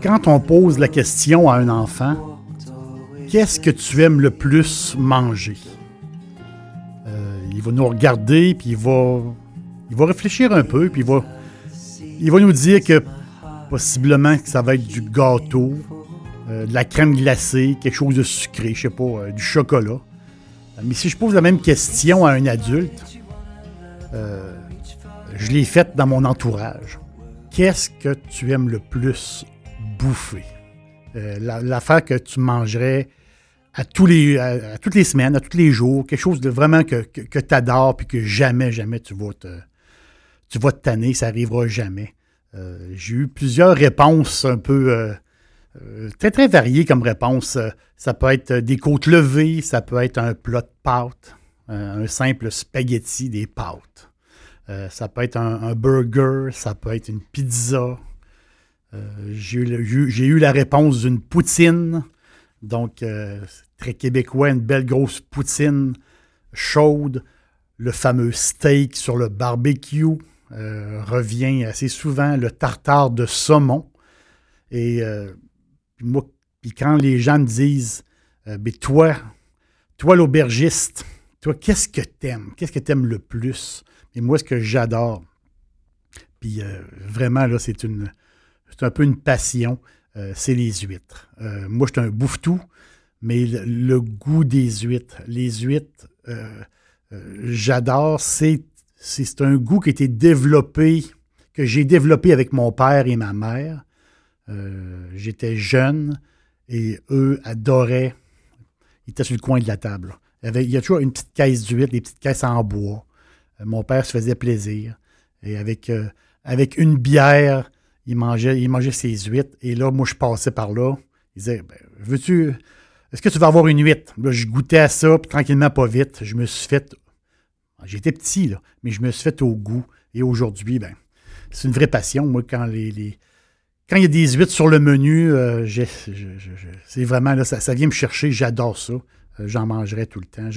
Quand on pose la question à un enfant, qu'est-ce que tu aimes le plus manger? Euh, il va nous regarder, puis il va, il va réfléchir un peu, puis il va, il va nous dire que possiblement que ça va être du gâteau, euh, de la crème glacée, quelque chose de sucré, je sais pas, euh, du chocolat. Mais si je pose la même question à un adulte, je l'ai faite dans mon entourage. Qu'est-ce que tu aimes le plus bouffer? Euh, l'affaire que tu mangerais à, tous les, à, toutes les semaines, à tous les jours, quelque chose de vraiment que, que, tu adores puis que jamais, jamais tu vas te, tu vas te tanner, ça n'arrivera jamais. Euh, j'ai eu plusieurs réponses un peu euh, très, très variées comme réponses. Ça peut être des côtes levées, ça peut être un plat de pâtes, un simple spaghetti, des pâtes. ça peut être un, burger, ça peut être une pizza, euh, j'ai eu, la réponse d'une poutine. Donc, euh, très québécois, une belle grosse poutine chaude. Le fameux steak sur le barbecue euh, revient assez souvent. Le tartare de saumon. Et moi, puis quand les gens me disent, mais toi, toi l'aubergiste, toi, qu'est-ce que t'aimes? Qu'est-ce que t'aimes le plus? Et moi, ce que j'adore, puis vraiment, là, c'est un peu une passion, euh, c'est les huîtres. Euh, moi, je suis un bouffe-tout, mais le, goût des huîtres, les huîtres, euh, j'adore. C'est, c'est un goût qui a été développé, que j'ai développé avec mon père et ma mère. j'étais jeune et eux adoraient. Ils étaient sur le coin de la table. Il y, a toujours une petite caisse d'huîtres, des petites caisses en bois. mon père se faisait plaisir. Et avec, avec une bière, il mangeait, il mangeait ses huîtres. Et là, moi, je passais par là. Il disait ben, Veux-tu. Est-ce que tu vas avoir une huître? Je goûtais à ça, puis tranquillement, pas vite. Je me suis fait. J'étais petit, là, mais je me suis fait au goût. Et aujourd'hui, ben, c'est une vraie passion. Moi, quand les, il y a des huîtres sur le menu, euh, c'est vraiment là, ça, vient me chercher. J'adore ça. Euh, j'en mangerai tout le temps.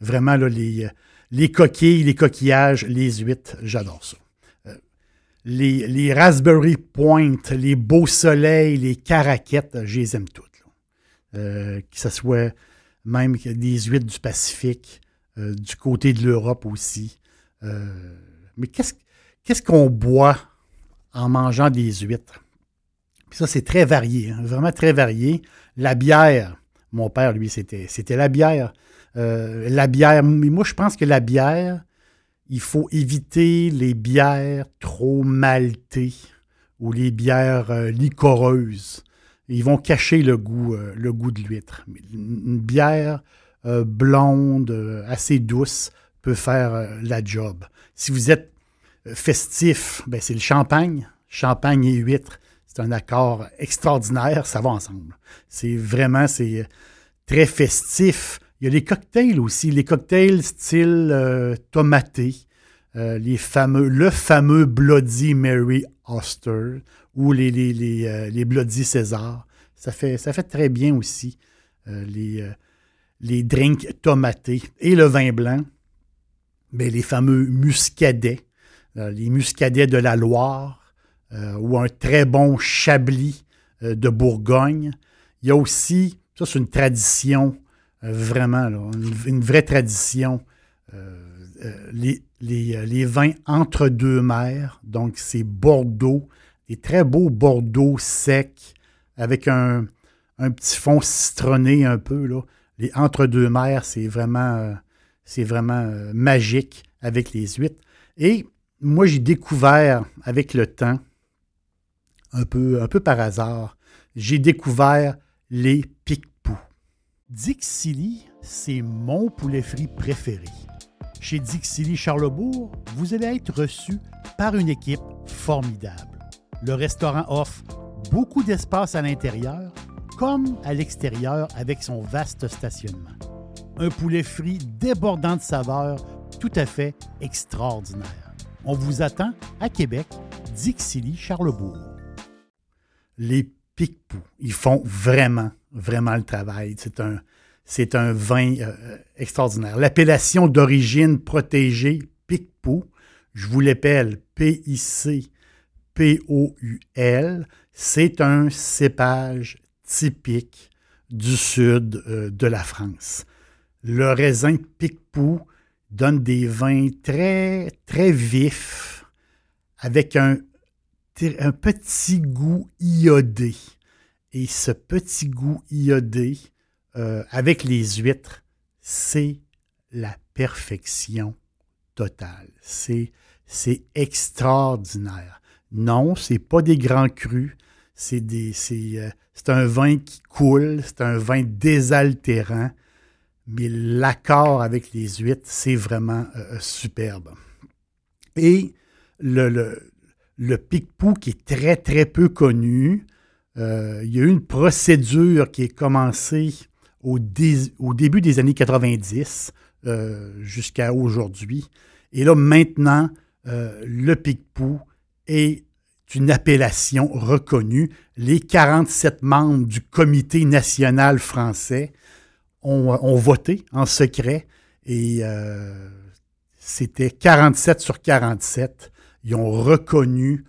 vraiment, là, les, les coquilles, les coquillages, les huîtres, j'adore ça les, Raspberry Point, les Beaux Soleils, les Caraquettes, je les aime toutes. Euh, que ce soit même des huîtres du Pacifique, euh, du côté de l'Europe aussi. Euh, mais qu'est-ce qu'on boit en mangeant des huîtres? ça, c'est très varié, hein, vraiment très varié. La bière, mon père, lui, c'était la bière. la bière, moi, je pense que la bière, il faut éviter les bières trop maltées ou les bières euh, liquoreuses. Ils vont cacher le goût, euh, le goût de l'huître. Une bière euh, blonde, assez douce, peut faire la job. Si vous êtes festif, ben c'est le champagne. Champagne et huître, c'est un accord extraordinaire, ça va ensemble. C'est vraiment, c'est très festif. Il y a les cocktails aussi, les cocktails style euh, tomaté, euh, les fameux, le fameux Bloody Mary Oster ou euh, les, Bloody César. Ça fait, ça fait très bien aussi les, les drinks tomatés et le vin blanc. mais les fameux muscadets, les muscadets de la Loire ou un très bon chablis de Bourgogne. Il y a aussi, ça c'est une tradition euh, vraiment, une, vraie tradition. Euh, euh, les, les, vins entre deux mers, donc c'est Bordeaux, des très beaux bordeaux secs avec un, un petit fond citronné un peu. Là. Les entre-deux mers, c'est vraiment, euh, euh, magique avec les huîtres. Et moi, j'ai découvert avec le temps, un peu, un peu par hasard, j'ai découvert les pique-poux. Dixili, c'est mon poulet frit préféré. Chez Dixili Charlebourg, vous allez être reçu par une équipe formidable. Le restaurant offre beaucoup d'espace à l'intérieur comme à l'extérieur avec son vaste stationnement. Un poulet frit débordant de saveurs tout à fait extraordinaire. On vous attend à Québec, Dixilly, Charlebourg. Les pique-poux, ils font vraiment, vraiment le travail. C'est un, vin euh, extraordinaire. L'appellation d'origine protégée pique-poux, je vous l'appelle P-I-C-P-O-U-L, c'est un cépage typique du sud euh, de la France. Le raisin Picpoux donne des vins très, très vifs, avec un, petit goût iodé. Et ce petit goût iodé, euh, avec les huîtres, c'est la perfection totale. C'est, extraordinaire. Non, c'est pas des grands crus. Euh, c'est un vin qui coule, c'est un vin désaltérant, mais l'accord avec les huîtres, c'est vraiment euh, euh, superbe. Et le, le, le qui est très, très peu connu, il y a eu une procédure qui est commencée au, au début des années 90 jusqu'à aujourd'hui. Et là, maintenant, le Picpou est une appellation reconnue. Les 47 membres du Comité national français ont, voté en secret et euh, c'était 47 sur 47. Ils ont reconnu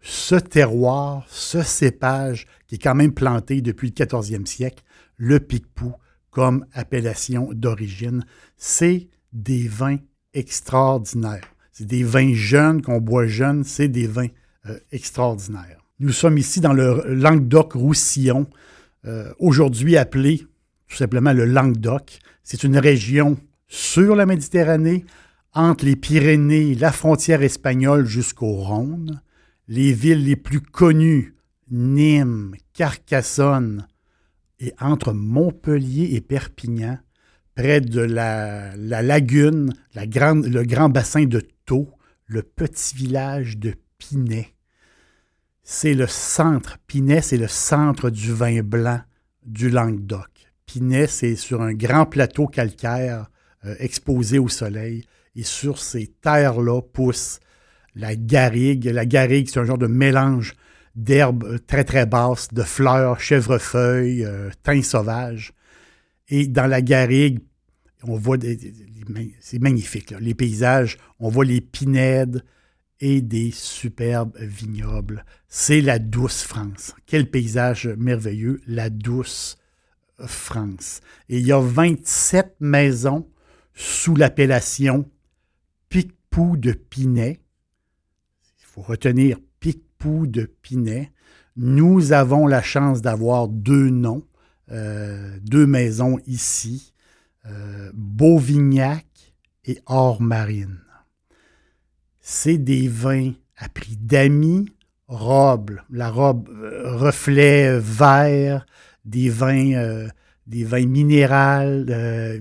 ce terroir, ce cépage qui est quand même planté depuis le 14e siècle, le Picpou, comme appellation d'origine. C'est des vins extraordinaires. C'est des vins jeunes qu'on boit jeunes, c'est des vins euh, extraordinaire. Nous sommes ici dans le Languedoc-Roussillon, euh, aujourd'hui appelé tout simplement le Languedoc. C'est une région sur la Méditerranée, entre les Pyrénées, la frontière espagnole jusqu'au Rhône. Les villes les plus connues, Nîmes, Carcassonne, et entre Montpellier et Perpignan, près de la, lagune, le grand bassin de Thau, le petit village de Pinet c'est le centre. Pinet, c'est le centre du vin blanc du Languedoc. Pinet, c'est sur un grand plateau calcaire euh, exposé au soleil. Et sur ces terres-là pousse la garrigue. La garrigue, c'est un genre de mélange d'herbes euh, très, très basses, de fleurs, chèvrefeuilles, euh, thym sauvage. Et dans la garrigue, on voit des, c'est magnifique, les paysages. On voit les pinèdes, et des superbes vignobles. C'est la douce France. Quel paysage merveilleux, la douce France. Et il y a 27 maisons sous l'appellation Picpou de Pinet. Il faut retenir Picpou de Pinet. Nous avons la chance d'avoir deux noms, euh, deux maisons ici, euh, Beauvignac et Or-Marine c'est des vins à prix d'amis, robe, la robe euh, reflet vert, des vins, euh, des vins minérales, euh,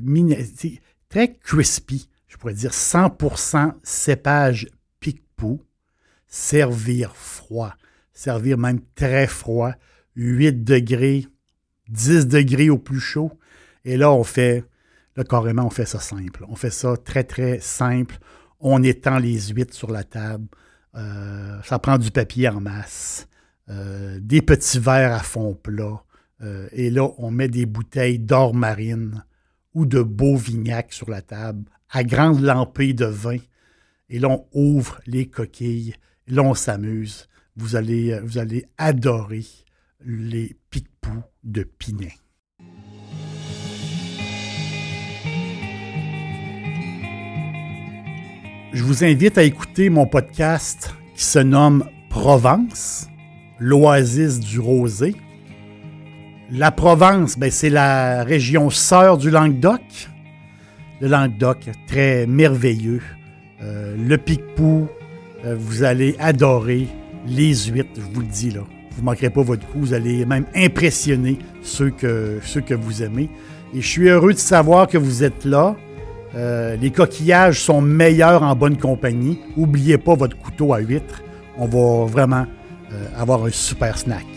très crispy, je pourrais dire 100% cépage Picpoux, servir froid, servir même très froid, 8 degrés, 10 degrés au plus chaud. Et là, on fait, là, carrément, on fait ça simple. On fait ça très, très simple on étend les huîtres sur la table. Euh, ça prend du papier en masse, euh, des petits verres à fond plat. Euh, et là, on met des bouteilles d'or marine ou de Beauvignac sur la table, à grande lampée de vin. Et là, on ouvre les coquilles. Et là, on s'amuse. Vous allez, vous allez adorer les pique-poux de Pinet. Je vous invite à écouter mon podcast qui se nomme Provence. l'oasis du rosé. La Provence, ben, c'est la région sœur du Languedoc. Le Languedoc, très merveilleux. Euh, le Picpou, euh, vous allez adorer les huîtres, je vous le dis là. Vous ne manquerez pas votre coup, vous allez même impressionner ceux que, ceux que vous aimez. Et je suis heureux de savoir que vous êtes là. Euh, les coquillages sont meilleurs en bonne compagnie. N'oubliez pas votre couteau à huître. On va vraiment avoir un super snack.